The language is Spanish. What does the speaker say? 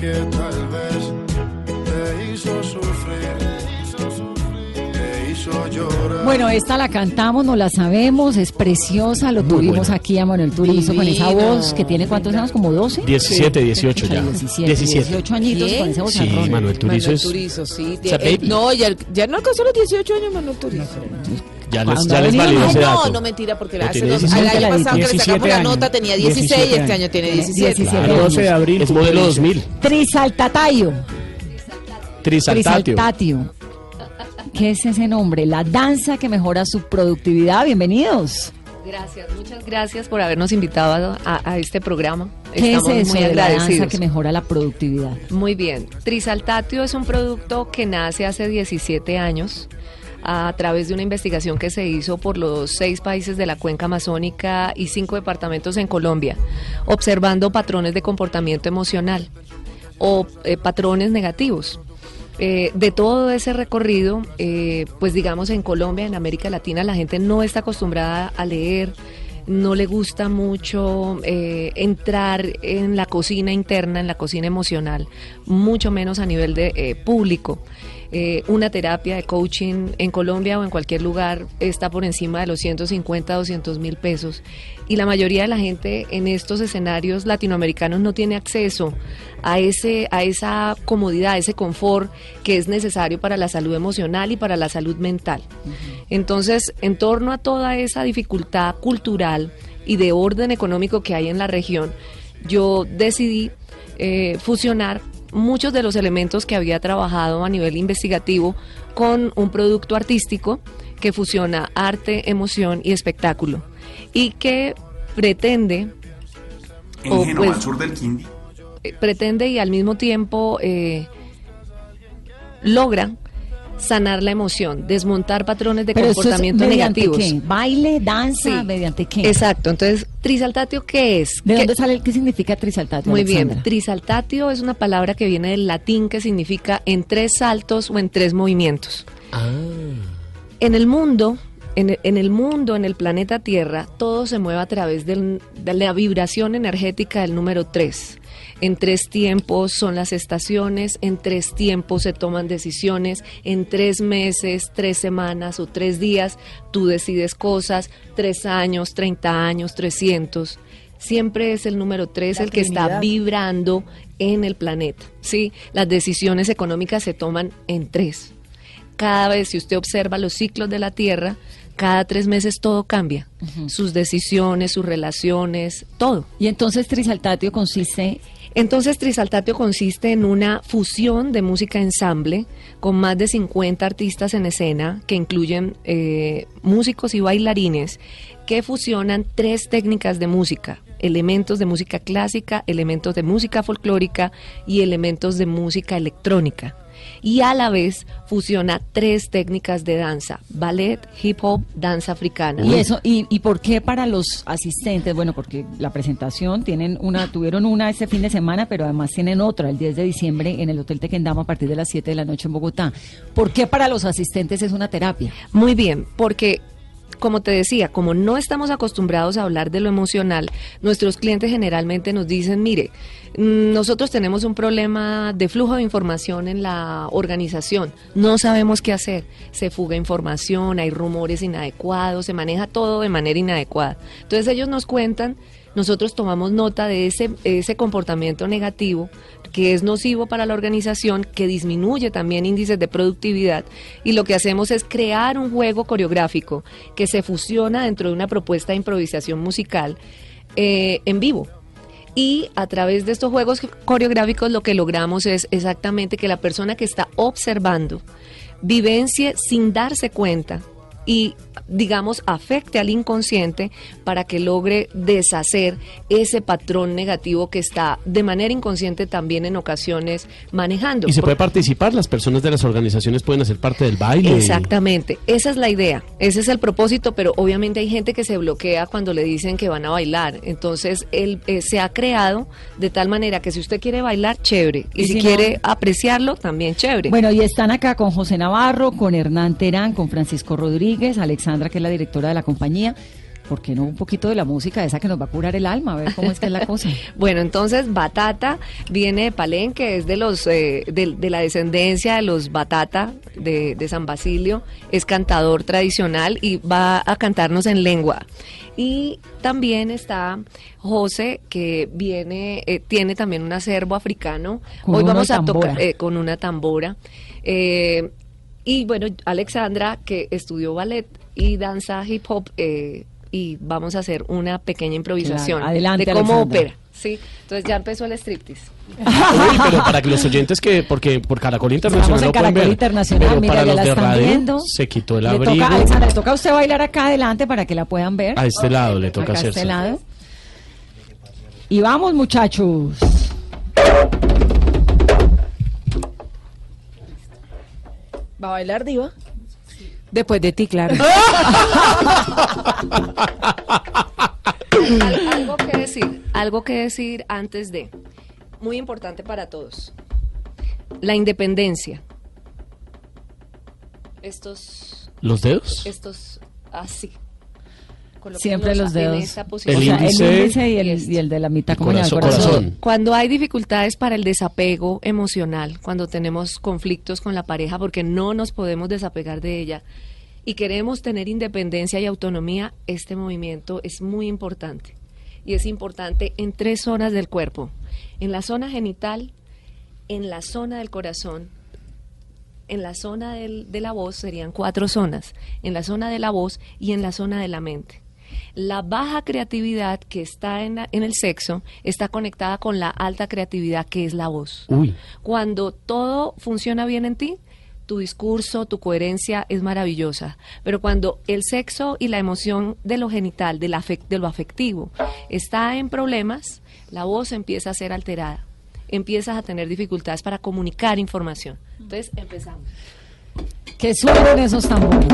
que tal vez te hizo sufrir, te hizo llorar. Bueno, esta la cantamos, no la sabemos, es preciosa, lo tuvimos aquí a Manuel Turizo con esa voz que tiene cuántos años, como 12. 17, 18 ya. 17, 17. 18 añitos con ese Sí, vozarrón. Manuel Turizo Manuel es. Turizo, sí. o sea, Eh, no, ya, ya no alcanzó los 18 años Manuel Turizo. Ya les, ¿Cuándo ya les valió ese no, dato. no mentira, porque No, hace dos, 17 el año pasado que le 17 sacamos la nota tenía 16 y 17 este año tiene años. 17. 17 Claro. 12 de abril. Es modelo 2000. Trisaltatayo. Trisaltatio. Trisaltatio. ¿Qué es ese nombre? La danza que mejora su productividad. Bienvenidos. Gracias, muchas gracias por habernos invitado a, a este programa. ¿Qué Estamos es eso muy de la danza que mejora la productividad? Muy bien. Trisaltatio es un producto que nace hace 17 años a través de una investigación que se hizo por los seis países de la cuenca amazónica y cinco departamentos en Colombia, observando patrones de comportamiento emocional o eh, patrones negativos. Eh, de todo ese recorrido, eh, pues digamos en Colombia, en América Latina, la gente no está acostumbrada a leer, no le gusta mucho entrar en la cocina interna, en la cocina emocional, mucho menos a nivel de público. Eh, una terapia de coaching en Colombia o en cualquier lugar está por encima de los 150, 200 mil pesos. Y la mayoría de la gente en estos escenarios latinoamericanos no tiene acceso a, ese, a esa comodidad, a ese confort que es necesario para la salud emocional y para la salud mental. Entonces, en torno a toda esa dificultad cultural y de orden económico que hay en la región, yo decidí eh, fusionar muchos de los elementos que había trabajado a nivel investigativo con un producto artístico que fusiona arte, emoción y espectáculo y que pretende En o, Génova, pues, al sur del Quindío. eh, pretende y al mismo tiempo eh, logra sanar la emoción, desmontar patrones de Pero eso es comportamiento mediante negativos. qué? ¿Baile, danza? Sí. ¿Mediante qué? Exacto, entonces, trisaltatio, ¿qué es? ¿De ¿Qué- dónde sale? ¿Qué significa trisaltatio? Muy bien, trisaltatio es una palabra que viene del latín que significa en tres saltos o en tres movimientos. Ah. En el mundo, en el, en el mundo, en el planeta Tierra, todo se mueve a través del- de la vibración energética del número 3. En tres tiempos son las estaciones, en tres tiempos se toman decisiones, en tres meses, tres semanas o tres días tú decides cosas, tres años, 30 años, 300. Siempre es el número 3 La el que está vibrando en el planeta. ¿sí? Las decisiones económicas se toman en tres cada vez, si usted observa los ciclos de la Tierra, cada tres meses todo cambia. Sus decisiones, sus relaciones, todo. Y entonces trisaltatio consiste Entonces, Trisaltatio consiste en una fusión de música ensamble con más de 50 artistas en escena que incluyen eh, músicos y bailarines que fusionan tres técnicas de música, elementos de música clásica, elementos de música folclórica y elementos de música electrónica. Y a la vez fusiona tres técnicas de danza, ballet, hip hop, danza africana. Y eso, y, y por qué para los asistentes? Bueno, porque la presentación tienen una, tuvieron una este fin de semana, pero además tienen otra el 10 de diciembre en el Hotel Tequendama a partir de las 7 de la noche en Bogotá. ¿Por qué para los asistentes es una terapia? Muy bien, porque como te decía, como no estamos acostumbrados a hablar de lo emocional, nuestros clientes generalmente nos dicen, mire, mm, nosotros tenemos un problema de flujo de información en la organización, no sabemos qué hacer, se fuga información, hay rumores inadecuados, se maneja todo de manera inadecuada. Entonces ellos nos cuentan, nosotros tomamos nota de ese, ese comportamiento negativo que es nocivo para la organización, que disminuye también índices de productividad y lo que hacemos es crear un juego coreográfico que se fusiona dentro de una propuesta de improvisación musical eh, en vivo. Y a través de estos juegos coreográficos lo que logramos es exactamente que la persona que está observando vivencie sin darse cuenta y digamos afecte al inconsciente para que logre deshacer ese patrón negativo que está de manera inconsciente también en ocasiones manejando. Y se puede participar, las personas de las organizaciones pueden hacer parte del baile. Exactamente, esa es la idea, ese es el propósito, pero obviamente hay gente que se bloquea cuando le dicen que van a bailar. Entonces, él eh, se ha creado de tal manera que si usted quiere bailar, chévere, y, Y si, si no- quiere apreciarlo, también chévere. Bueno, y están acá con José Navarro, con Hernán Terán, con Francisco Rodríguez, Alexandra, que es la directora de la compañía. ¿por qué no un poquito de la música esa que nos va a curar el alma? A ver cómo es que es la cosa. Bueno, entonces Batata viene de Palenque, es de los eh, de, de la descendencia de los Batata de, de San Basilio, es cantador tradicional y va a cantarnos en lengua. Y también está José, que viene, eh, tiene también un acervo africano. Con Hoy vamos a tocar eh, con una tambora. Y bueno, Alexandra, que estudió ballet y danza hip hop, eh, y vamos a hacer una pequeña improvisación Claro, adelante, de cómo Alexandra. opera. Sí, entonces ya empezó el striptease. Uy, pero para que los oyentes que, porque por Caracol Internacional Estamos en no pueden Caracol ver, Internacional, pero mira, para ya los la de están radio viendo. se quitó el Le abrigo. toca, Alexandra, le toca a usted bailar acá adelante para que la puedan ver. A este lado le toca acá a hacerse. este lado. Y vamos, muchachos. ¿Va a bailar diva? Después de ti, claro. Al- algo que decir, algo que decir antes de, muy importante para todos, la independencia. Estos, ¿Los dedos? estos, así. Siempre los en dedos. esta El O posición. sea, índice el índice y el, y el de la mitad, como en el corazón, corazón. corazón. Cuando hay dificultades para el desapego emocional, cuando tenemos conflictos con la pareja porque no nos podemos desapegar de ella y queremos tener independencia y autonomía, este movimiento es muy importante. Y es importante en tres zonas del cuerpo. En la zona genital, en la zona del corazón, en la zona del- de la voz serían cuatro zonas, en la zona de la voz y en la zona de la mente. La baja creatividad que está en, la- en el sexo está conectada con la alta creatividad que es la voz. Uy, Cuando todo funciona bien en ti, tu discurso, tu coherencia es maravillosa. Pero cuando el sexo y la emoción de lo genital, de, la de lo afectivo, está en problemas, la voz empieza a ser alterada. Empiezas a tener dificultades para comunicar información. Entonces, empezamos. Que suenen esos tambores.